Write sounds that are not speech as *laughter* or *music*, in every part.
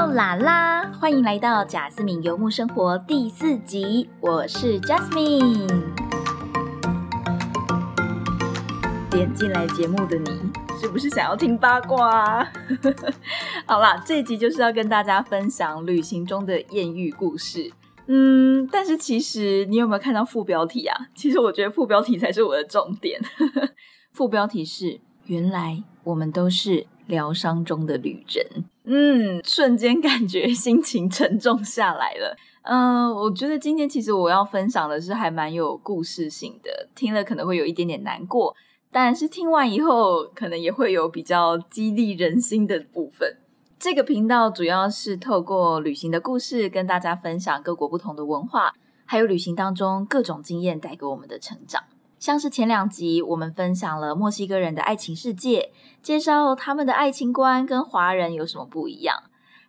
喽啦啦！欢迎来到贾斯敏游牧生活第四集，我是 Jasmine。点进来节目的你，是不是想要听八卦？*laughs* 好啦，这集就是要跟大家分享旅行中的艳遇故事。嗯，但是其实你有没有看到副标题啊？其实我觉得副标题才是我的重点。*laughs* 副标题是：原来我们都是疗伤中的旅人。嗯，瞬间感觉心情沉重下来了。*laughs* 嗯，我觉得今天其实我要分享的是还蛮有故事性的，听了可能会有一点点难过，但是听完以后可能也会有比较激励人心的部分。这个频道主要是透过旅行的故事跟大家分享各国不同的文化，还有旅行当中各种经验带给我们的成长。像是前两集，我们分享了墨西哥人的爱情世界，介绍他们的爱情观跟华人有什么不一样。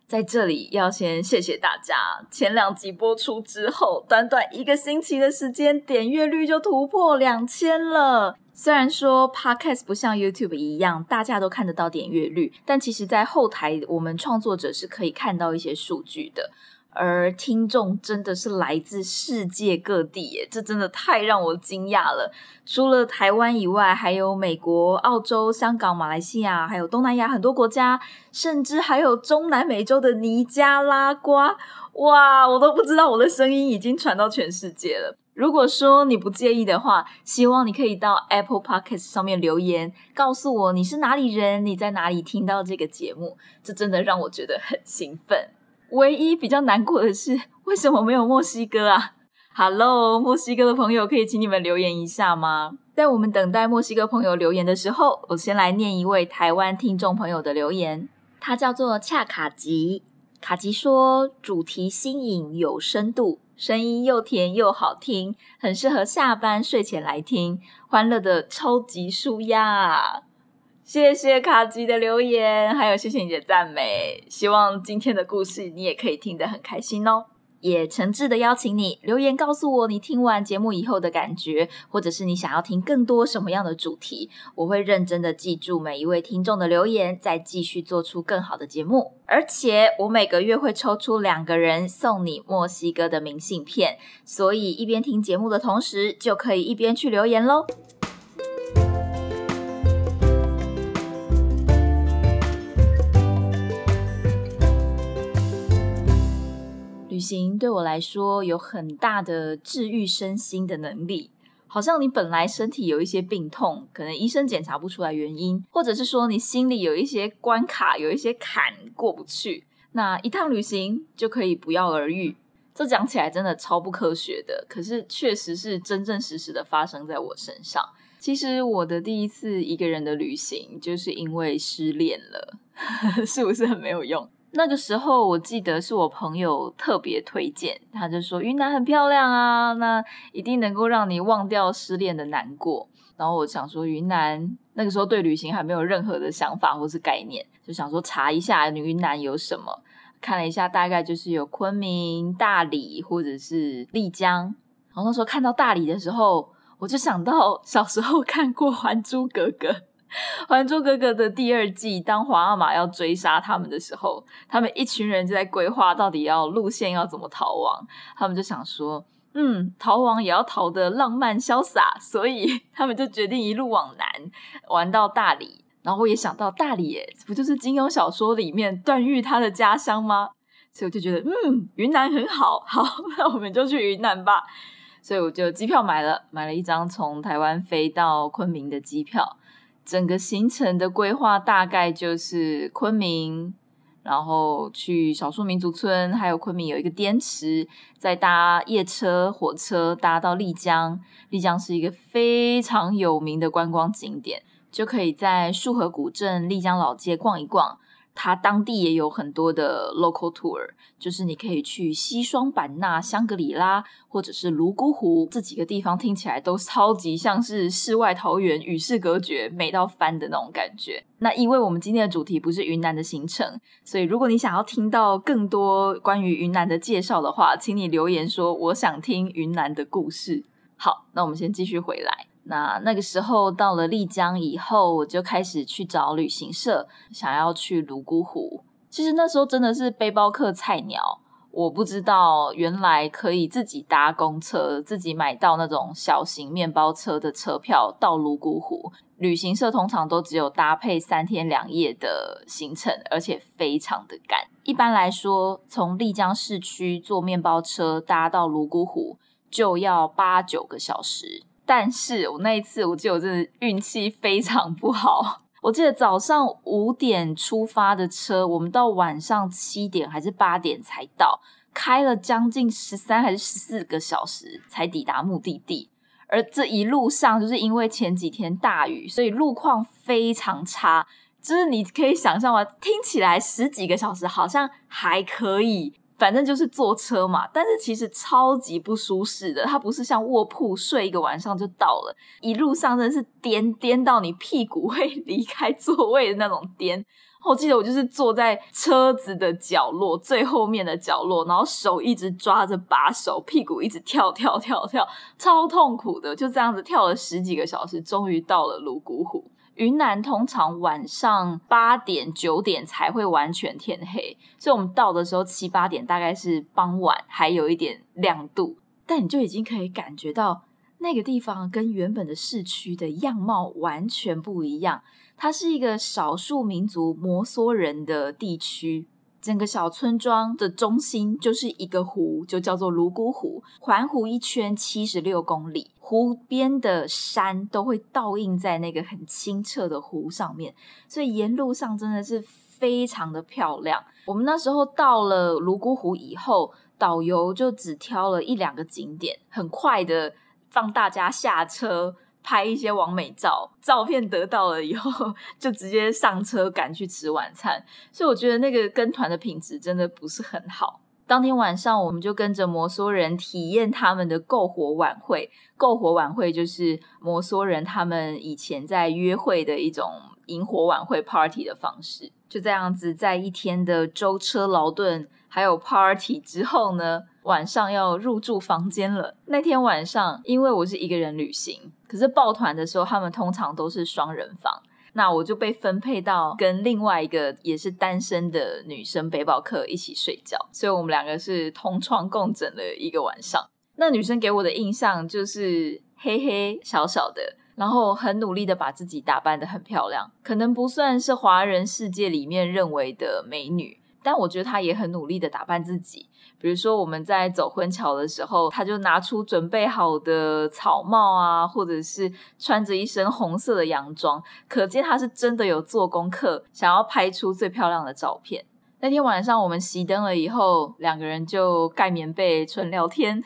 在这里要先谢谢大家，前两集播出之后，短短一个星期的时间，点阅率就突破两千了。虽然说 Podcast 不像 YouTube 一样，大家都看得到点阅率，但其实，在后台我们创作者是可以看到一些数据的。而听众真的是来自世界各地，耶，这真的太让我惊讶了。除了台湾以外，还有美国、澳洲、香港、马来西亚，还有东南亚很多国家，甚至还有中南美洲的尼加拉瓜。哇，我都不知道我的声音已经传到全世界了。如果说你不介意的话，希望你可以到 Apple Podcast 上面留言，告诉我你是哪里人，你在哪里听到这个节目，这真的让我觉得很兴奋。唯一比较难过的是，为什么没有墨西哥啊？*laughs* Hello，墨西哥的朋友，可以请你们留言一下吗？在我们等待墨西哥朋友留言的时候，我先来念一位台湾听众朋友的留言，他叫做恰卡吉。卡吉说：“主题新颖有深度，声音又甜又好听，很适合下班睡前来听，欢乐的超级舒压。”谢谢卡吉的留言，还有谢谢你的赞美。希望今天的故事你也可以听得很开心哦。也诚挚的邀请你留言告诉我你听完节目以后的感觉，或者是你想要听更多什么样的主题，我会认真的记住每一位听众的留言，再继续做出更好的节目。而且我每个月会抽出两个人送你墨西哥的明信片，所以一边听节目的同时，就可以一边去留言喽。旅行对我来说有很大的治愈身心的能力，好像你本来身体有一些病痛，可能医生检查不出来原因，或者是说你心里有一些关卡，有一些坎过不去，那一趟旅行就可以不药而愈。这讲起来真的超不科学的，可是确实是真真实实的发生在我身上。其实我的第一次一个人的旅行，就是因为失恋了，*laughs* 是不是很没有用？那个时候我记得是我朋友特别推荐，他就说云南很漂亮啊，那一定能够让你忘掉失恋的难过。然后我想说云南那个时候对旅行还没有任何的想法或是概念，就想说查一下云南有什么，看了一下大概就是有昆明、大理或者是丽江。然后那时候看到大理的时候，我就想到小时候看过《还珠格格》。《*laughs* 还珠格格》的第二季，当皇阿玛要追杀他们的时候，他们一群人就在规划到底要路线要怎么逃亡。他们就想说，嗯，逃亡也要逃得浪漫潇洒，所以他们就决定一路往南玩到大理。然后我也想到大理，耶，不就是金庸小说里面段誉他的家乡吗？*laughs* 所以我就觉得，嗯，云南很好，好，那我们就去云南吧。所以我就机票买了，买了一张从台湾飞到昆明的机票。整个行程的规划大概就是昆明，然后去少数民族村，还有昆明有一个滇池，再搭夜车、火车搭到丽江。丽江是一个非常有名的观光景点，就可以在束河古镇、丽江老街逛一逛。它当地也有很多的 local tour，就是你可以去西双版纳、香格里拉，或者是泸沽湖这几个地方，听起来都超级像是世外桃源，与世隔绝，美到翻的那种感觉。那因为我们今天的主题不是云南的行程，所以如果你想要听到更多关于云南的介绍的话，请你留言说我想听云南的故事。好，那我们先继续回来。那那个时候到了丽江以后，我就开始去找旅行社，想要去泸沽湖。其实那时候真的是背包客菜鸟。我不知道原来可以自己搭公车，自己买到那种小型面包车的车票到泸沽湖。旅行社通常都只有搭配三天两夜的行程，而且非常的赶。一般来说，从丽江市区坐面包车搭到泸沽湖就要八九个小时。但是我那一次，我记得我真的运气非常不好。我记得早上五点出发的车，我们到晚上七点还是八点才到，开了将近十三还是十四个小时才抵达目的地。而这一路上，就是因为前几天大雨，所以路况非常差。就是你可以想象吗？听起来十几个小时好像还可以。反正就是坐车嘛，但是其实超级不舒适的。它不是像卧铺睡一个晚上就到了，一路上真的是颠颠到你屁股会离开座位的那种颠。我记得我就是坐在车子的角落最后面的角落，然后手一直抓着把手，屁股一直跳跳跳跳，超痛苦的。就这样子跳了十几个小时，终于到了泸沽湖。云南通常晚上八点九点才会完全天黑，所以我们到的时候七八点大概是傍晚，还有一点亮度，但你就已经可以感觉到那个地方跟原本的市区的样貌完全不一样。它是一个少数民族摩梭人的地区。整个小村庄的中心就是一个湖，就叫做泸沽湖。环湖一圈七十六公里，湖边的山都会倒映在那个很清澈的湖上面，所以沿路上真的是非常的漂亮。我们那时候到了泸沽湖以后，导游就只挑了一两个景点，很快的放大家下车。拍一些完美照，照片得到了以后，就直接上车赶去吃晚餐。所以我觉得那个跟团的品质真的不是很好。当天晚上，我们就跟着摩梭人体验他们的篝火晚会。篝火晚会就是摩梭人他们以前在约会的一种萤火晚会 party 的方式。就这样子，在一天的舟车劳顿还有 party 之后呢，晚上要入住房间了。那天晚上，因为我是一个人旅行，可是抱团的时候，他们通常都是双人房。那我就被分配到跟另外一个也是单身的女生背包客一起睡觉，所以我们两个是同床共枕了一个晚上。那女生给我的印象就是黑黑小小的，然后很努力的把自己打扮的很漂亮，可能不算是华人世界里面认为的美女。但我觉得她也很努力的打扮自己，比如说我们在走婚桥的时候，他就拿出准备好的草帽啊，或者是穿着一身红色的洋装，可见他是真的有做功课，想要拍出最漂亮的照片。那天晚上我们熄灯了以后，两个人就盖棉被纯聊天，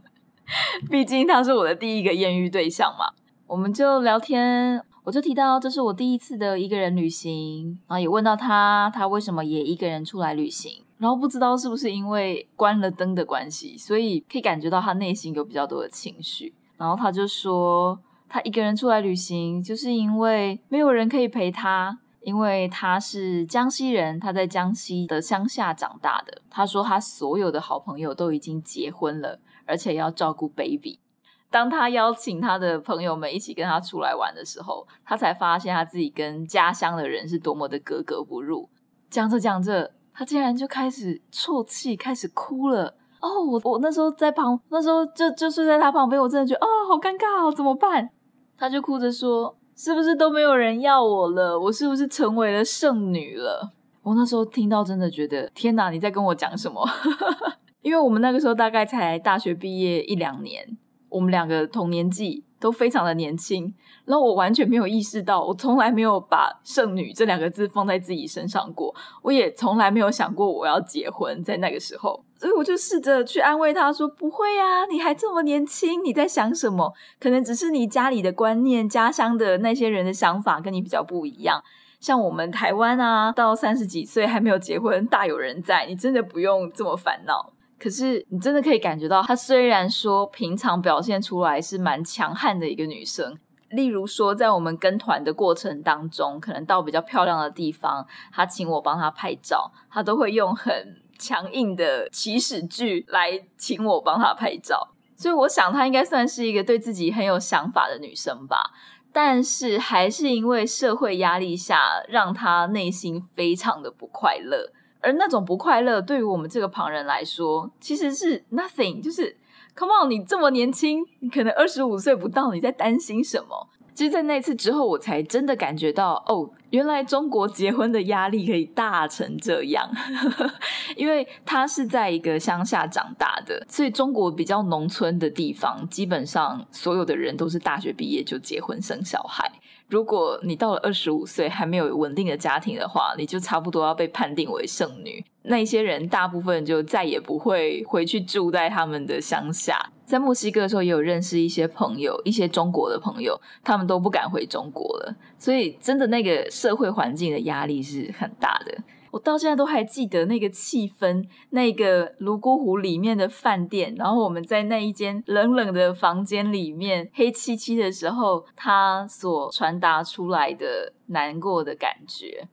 *laughs* 毕竟他是我的第一个艳遇对象嘛，我们就聊天。我就提到这是我第一次的一个人旅行，然后也问到他，他为什么也一个人出来旅行。然后不知道是不是因为关了灯的关系，所以可以感觉到他内心有比较多的情绪。然后他就说，他一个人出来旅行，就是因为没有人可以陪他，因为他是江西人，他在江西的乡下长大的。他说他所有的好朋友都已经结婚了，而且要照顾 baby。当他邀请他的朋友们一起跟他出来玩的时候，他才发现他自己跟家乡的人是多么的格格不入。讲着讲着，他竟然就开始啜泣，开始哭了。哦，我我那时候在旁，那时候就就睡在他旁边，我真的觉得哦，好尴尬哦，怎么办？他就哭着说：“是不是都没有人要我了？我是不是成为了剩女了？”我那时候听到，真的觉得天哪，你在跟我讲什么？*laughs* 因为我们那个时候大概才大学毕业一两年。我们两个同年纪，都非常的年轻，然后我完全没有意识到，我从来没有把“剩女”这两个字放在自己身上过，我也从来没有想过我要结婚，在那个时候，所以我就试着去安慰他说：“不会啊，你还这么年轻，你在想什么？可能只是你家里的观念、家乡的那些人的想法跟你比较不一样。像我们台湾啊，到三十几岁还没有结婚，大有人在，你真的不用这么烦恼。”可是你真的可以感觉到，她虽然说平常表现出来是蛮强悍的一个女生，例如说在我们跟团的过程当中，可能到比较漂亮的地方，她请我帮她拍照，她都会用很强硬的起始句来请我帮她拍照。所以我想她应该算是一个对自己很有想法的女生吧。但是还是因为社会压力下，让她内心非常的不快乐。而那种不快乐，对于我们这个旁人来说，其实是 nothing，就是 come on，你这么年轻，你可能二十五岁不到，你在担心什么？其实，在那次之后，我才真的感觉到，哦，原来中国结婚的压力可以大成这样。*laughs* 因为他是在一个乡下长大的，所以中国比较农村的地方，基本上所有的人都是大学毕业就结婚生小孩。如果你到了二十五岁还没有稳定的家庭的话，你就差不多要被判定为剩女。那些人大部分就再也不会回去住在他们的乡下。在墨西哥的时候，也有认识一些朋友，一些中国的朋友，他们都不敢回中国了。所以，真的那个社会环境的压力是很大的。我到现在都还记得那个气氛，那个泸沽湖里面的饭店，然后我们在那一间冷冷的房间里面，黑漆漆的时候，他所传达出来的难过的感觉，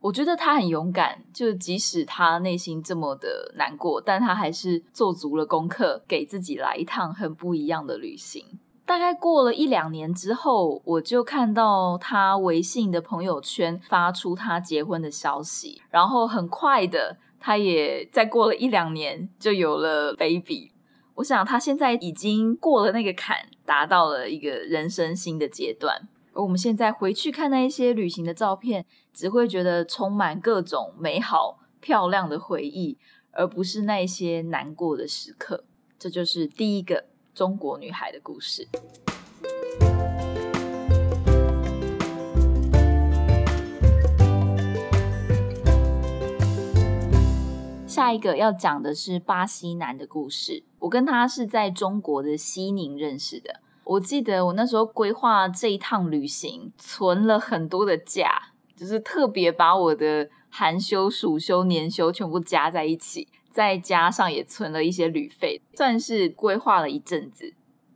我觉得他很勇敢，就即使他内心这么的难过，但他还是做足了功课，给自己来一趟很不一样的旅行。大概过了一两年之后，我就看到他微信的朋友圈发出他结婚的消息，然后很快的，他也再过了一两年就有了 baby。我想他现在已经过了那个坎，达到了一个人生新的阶段。而我们现在回去看那一些旅行的照片，只会觉得充满各种美好漂亮的回忆，而不是那些难过的时刻。这就是第一个。中国女孩的故事。下一个要讲的是巴西男的故事。我跟他是在中国的西宁认识的。我记得我那时候规划这一趟旅行，存了很多的假，就是特别把我的寒休、暑休、年休全部加在一起。再加上也存了一些旅费，算是规划了一阵子。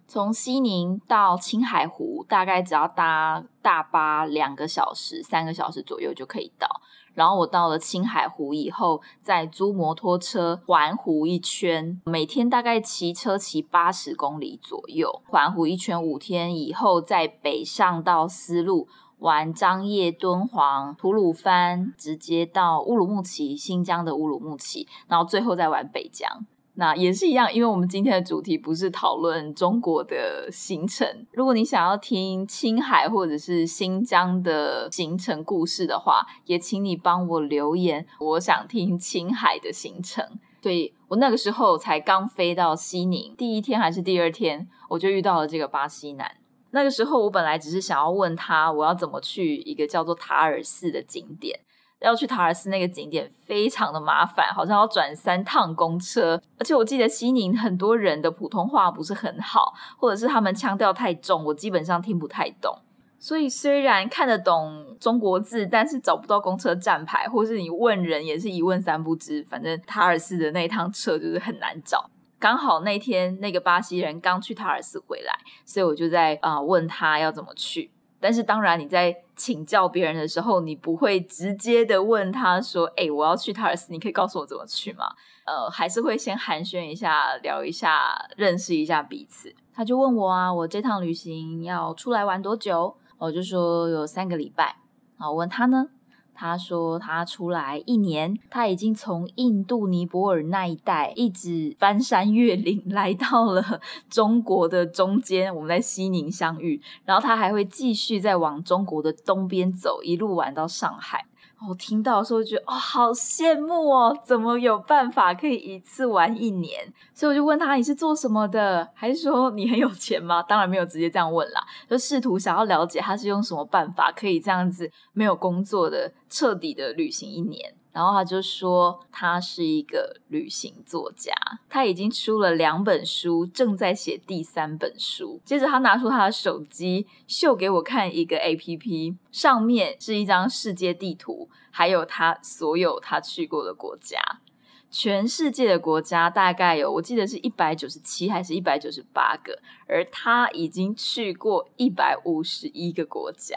从西宁到青海湖，大概只要搭大巴两个小时、三个小时左右就可以到。然后我到了青海湖以后，再租摩托车环湖一圈，每天大概骑车骑八十公里左右，环湖一圈五天以后，再北上到丝路。玩张掖、敦煌、吐鲁番，直接到乌鲁木齐，新疆的乌鲁木齐，然后最后再玩北疆。那也是一样，因为我们今天的主题不是讨论中国的行程。如果你想要听青海或者是新疆的行程故事的话，也请你帮我留言，我想听青海的行程。对我那个时候才刚飞到西宁，第一天还是第二天，我就遇到了这个巴西男。那个时候，我本来只是想要问他，我要怎么去一个叫做塔尔寺的景点。要去塔尔寺那个景点非常的麻烦，好像要转三趟公车。而且我记得西宁很多人的普通话不是很好，或者是他们腔调太重，我基本上听不太懂。所以虽然看得懂中国字，但是找不到公车站牌，或是你问人也是一问三不知。反正塔尔寺的那一趟车就是很难找。刚好那天那个巴西人刚去塔尔斯回来，所以我就在啊问他要怎么去。但是当然你在请教别人的时候，你不会直接的问他说：“哎，我要去塔尔斯，你可以告诉我怎么去吗？”呃，还是会先寒暄一下，聊一下，认识一下彼此。他就问我啊，我这趟旅行要出来玩多久？我就说有三个礼拜。好，问他呢？他说他出来一年，他已经从印度尼泊尔那一带一直翻山越岭 *laughs* 来到了中国的中间，我们在西宁相遇，然后他还会继续再往中国的东边走，一路玩到上海。我听到的时候觉得哦，好羡慕哦，怎么有办法可以一次玩一年？所以我就问他你是做什么的，还是说你很有钱吗？当然没有直接这样问啦，就试图想要了解他是用什么办法可以这样子没有工作的彻底的旅行一年。然后他就说，他是一个旅行作家，他已经出了两本书，正在写第三本书。接着他拿出他的手机，秀给我看一个 A P P，上面是一张世界地图，还有他所有他去过的国家，全世界的国家大概有，我记得是一百九十七还是一百九十八个，而他已经去过一百五十一个国家。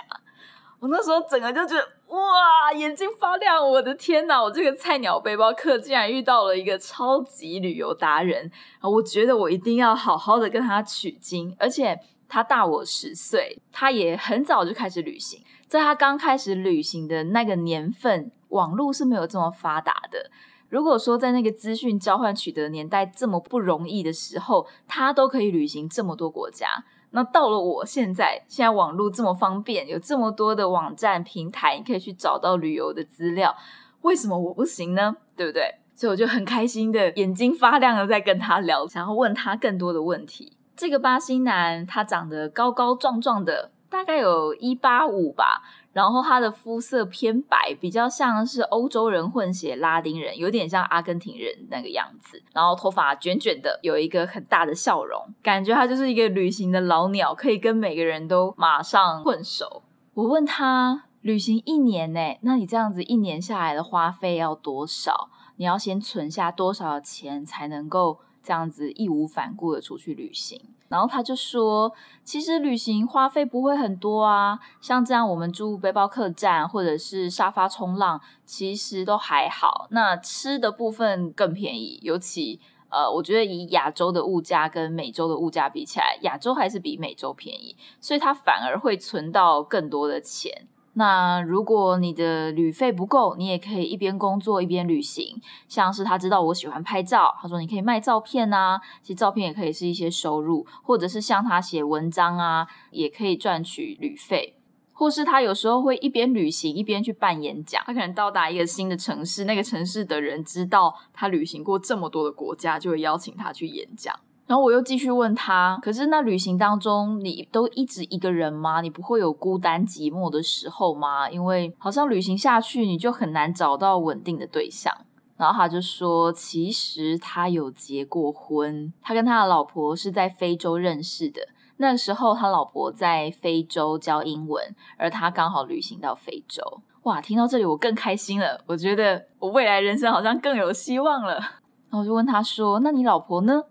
我那时候整个就觉得哇，眼睛发亮！我的天哪，我这个菜鸟背包客竟然遇到了一个超级旅游达人啊！我觉得我一定要好好的跟他取经，而且他大我十岁，他也很早就开始旅行。在他刚开始旅行的那个年份，网络是没有这么发达的。如果说在那个资讯交换取得年代这么不容易的时候，他都可以旅行这么多国家，那到了我现在，现在网络这么方便，有这么多的网站平台，你可以去找到旅游的资料，为什么我不行呢？对不对？所以我就很开心的，眼睛发亮的在跟他聊，想要问他更多的问题。这个巴西男，他长得高高壮壮的，大概有一八五吧。然后他的肤色偏白，比较像是欧洲人混血拉丁人，有点像阿根廷人那个样子。然后头发卷卷的，有一个很大的笑容，感觉他就是一个旅行的老鸟，可以跟每个人都马上混熟。我问他，旅行一年呢？那你这样子一年下来的花费要多少？你要先存下多少钱才能够？这样子义无反顾的出去旅行，然后他就说，其实旅行花费不会很多啊，像这样我们住背包客栈或者是沙发冲浪，其实都还好。那吃的部分更便宜，尤其呃，我觉得以亚洲的物价跟美洲的物价比起来，亚洲还是比美洲便宜，所以他反而会存到更多的钱。那如果你的旅费不够，你也可以一边工作一边旅行。像是他知道我喜欢拍照，他说你可以卖照片啊，其实照片也可以是一些收入，或者是像他写文章啊，也可以赚取旅费。或是他有时候会一边旅行一边去办演讲，他可能到达一个新的城市，那个城市的人知道他旅行过这么多的国家，就会邀请他去演讲。然后我又继续问他，可是那旅行当中你都一直一个人吗？你不会有孤单寂寞的时候吗？因为好像旅行下去你就很难找到稳定的对象。然后他就说，其实他有结过婚，他跟他的老婆是在非洲认识的。那时候他老婆在非洲教英文，而他刚好旅行到非洲。哇，听到这里我更开心了，我觉得我未来人生好像更有希望了。然后我就问他说，那你老婆呢？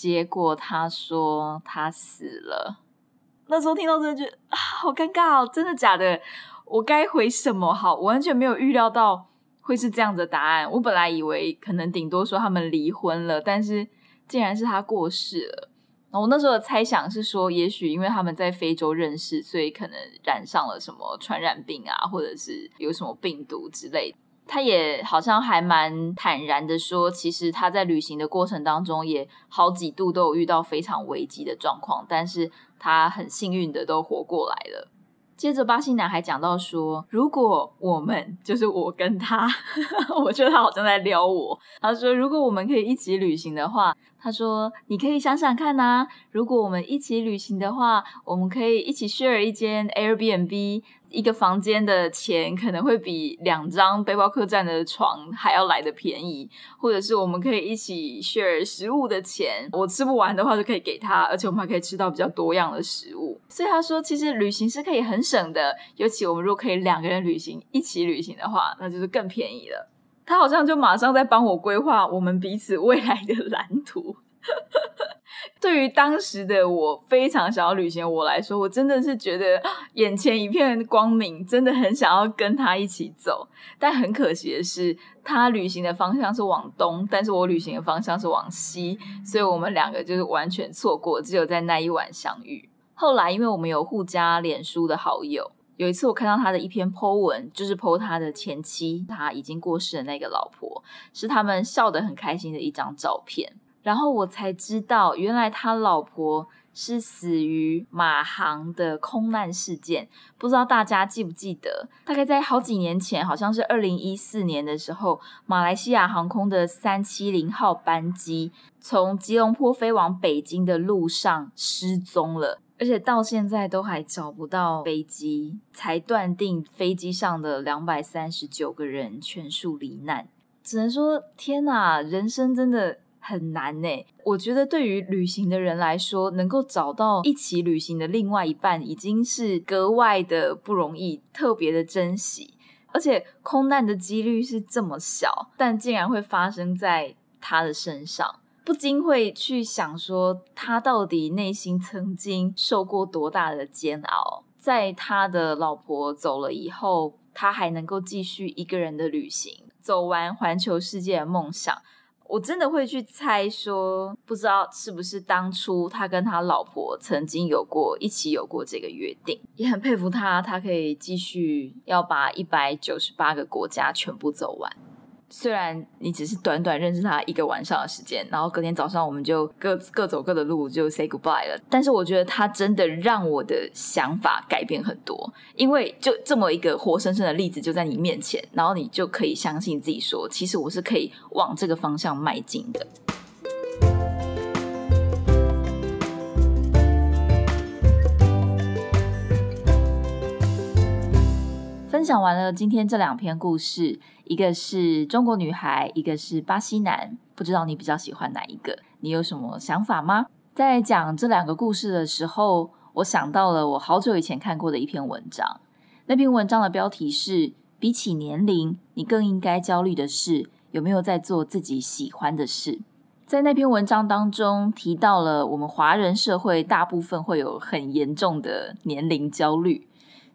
结果他说他死了，那时候听到这句啊，好尴尬哦！真的假的？我该回什么好？我完全没有预料到会是这样的答案。我本来以为可能顶多说他们离婚了，但是竟然是他过世了。我那时候的猜想是说，也许因为他们在非洲认识，所以可能染上了什么传染病啊，或者是有什么病毒之类。他也好像还蛮坦然的说，其实他在旅行的过程当中，也好几度都有遇到非常危机的状况，但是他很幸运的都活过来了。接着巴西男孩讲到说，如果我们就是我跟他，*laughs* 我觉得他好像在撩我。他说，如果我们可以一起旅行的话，他说你可以想想看呐，如果我们一起旅行的话，我们可以一起 share 一间 Airbnb。一个房间的钱可能会比两张背包客栈的床还要来的便宜，或者是我们可以一起 share 食物的钱，我吃不完的话就可以给他，而且我们还可以吃到比较多样的食物。所以他说，其实旅行是可以很省的，尤其我们如果可以两个人旅行，一起旅行的话，那就是更便宜了。他好像就马上在帮我规划我们彼此未来的蓝图。对于当时的我非常想要旅行，我来说，我真的是觉得眼前一片光明，真的很想要跟他一起走。但很可惜的是，他旅行的方向是往东，但是我旅行的方向是往西，所以我们两个就是完全错过，只有在那一晚相遇。后来，因为我们有互加脸书的好友，有一次我看到他的一篇 po 文，就是 po 他的前妻，他已经过世的那个老婆，是他们笑得很开心的一张照片。然后我才知道，原来他老婆是死于马航的空难事件。不知道大家记不记得？大概在好几年前，好像是二零一四年的时候，马来西亚航空的三七零号班机从吉隆坡飞往北京的路上失踪了，而且到现在都还找不到飞机，才断定飞机上的两百三十九个人全数罹难。只能说，天哪，人生真的。很难呢，我觉得对于旅行的人来说，能够找到一起旅行的另外一半，已经是格外的不容易，特别的珍惜。而且空难的几率是这么小，但竟然会发生在他的身上，不禁会去想说，他到底内心曾经受过多大的煎熬，在他的老婆走了以后，他还能够继续一个人的旅行，走完环球世界的梦想。我真的会去猜说，不知道是不是当初他跟他老婆曾经有过一起有过这个约定，也很佩服他，他可以继续要把一百九十八个国家全部走完。虽然你只是短短认识他一个晚上的时间，然后隔天早上我们就各各走各的路，就 say goodbye 了。但是我觉得他真的让我的想法改变很多，因为就这么一个活生生的例子就在你面前，然后你就可以相信自己说，其实我是可以往这个方向迈进的。享完了今天这两篇故事，一个是中国女孩，一个是巴西男，不知道你比较喜欢哪一个？你有什么想法吗？在讲这两个故事的时候，我想到了我好久以前看过的一篇文章。那篇文章的标题是：比起年龄，你更应该焦虑的是有没有在做自己喜欢的事。在那篇文章当中提到了我们华人社会大部分会有很严重的年龄焦虑。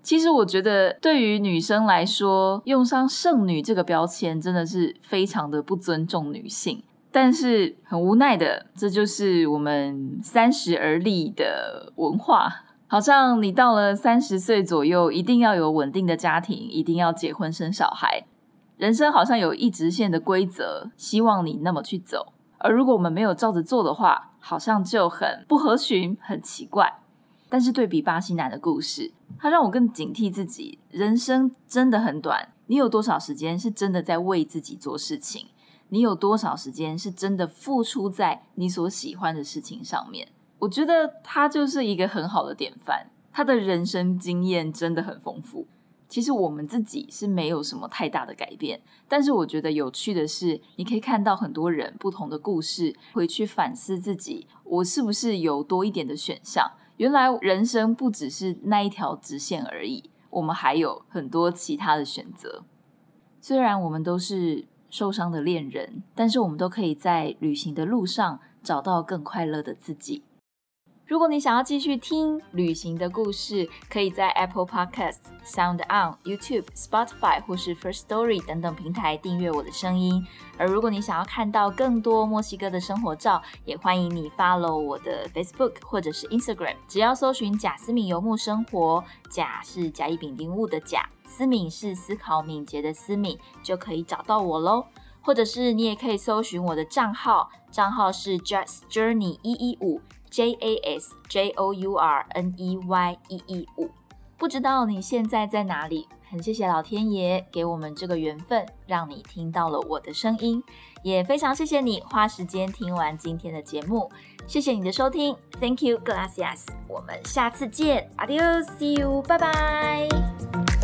其实我觉得，对于女生来说，用上“剩女”这个标签，真的是非常的不尊重女性。但是很无奈的，这就是我们三十而立的文化。好像你到了三十岁左右，一定要有稳定的家庭，一定要结婚生小孩，人生好像有一直线的规则，希望你那么去走。而如果我们没有照着做的话，好像就很不合群，很奇怪。但是对比巴西男的故事，他让我更警惕自己。人生真的很短，你有多少时间是真的在为自己做事情？你有多少时间是真的付出在你所喜欢的事情上面？我觉得他就是一个很好的典范。他的人生经验真的很丰富。其实我们自己是没有什么太大的改变，但是我觉得有趣的是，你可以看到很多人不同的故事，回去反思自己，我是不是有多一点的选项？原来人生不只是那一条直线而已，我们还有很多其他的选择。虽然我们都是受伤的恋人，但是我们都可以在旅行的路上找到更快乐的自己。如果你想要继续听旅行的故事，可以在 Apple Podcast、Sound On、YouTube、Spotify 或是 First Story 等等平台订阅我的声音。而如果你想要看到更多墨西哥的生活照，也欢迎你 follow 我的 Facebook 或者是 Instagram，只要搜寻“贾思敏游牧生活”，贾是甲乙丙丁戊的甲，思敏是思考敏捷的思敏，就可以找到我喽。或者是你也可以搜寻我的账号，账号是 Just Journey 一一五。J A S J O U R N E Y 一一五，不知道你现在在哪里？很谢谢老天爷给我们这个缘分，让你听到了我的声音，也非常谢谢你花时间听完今天的节目，谢谢你的收听，Thank you, gracias，我们下次见，Adios，See you，拜拜。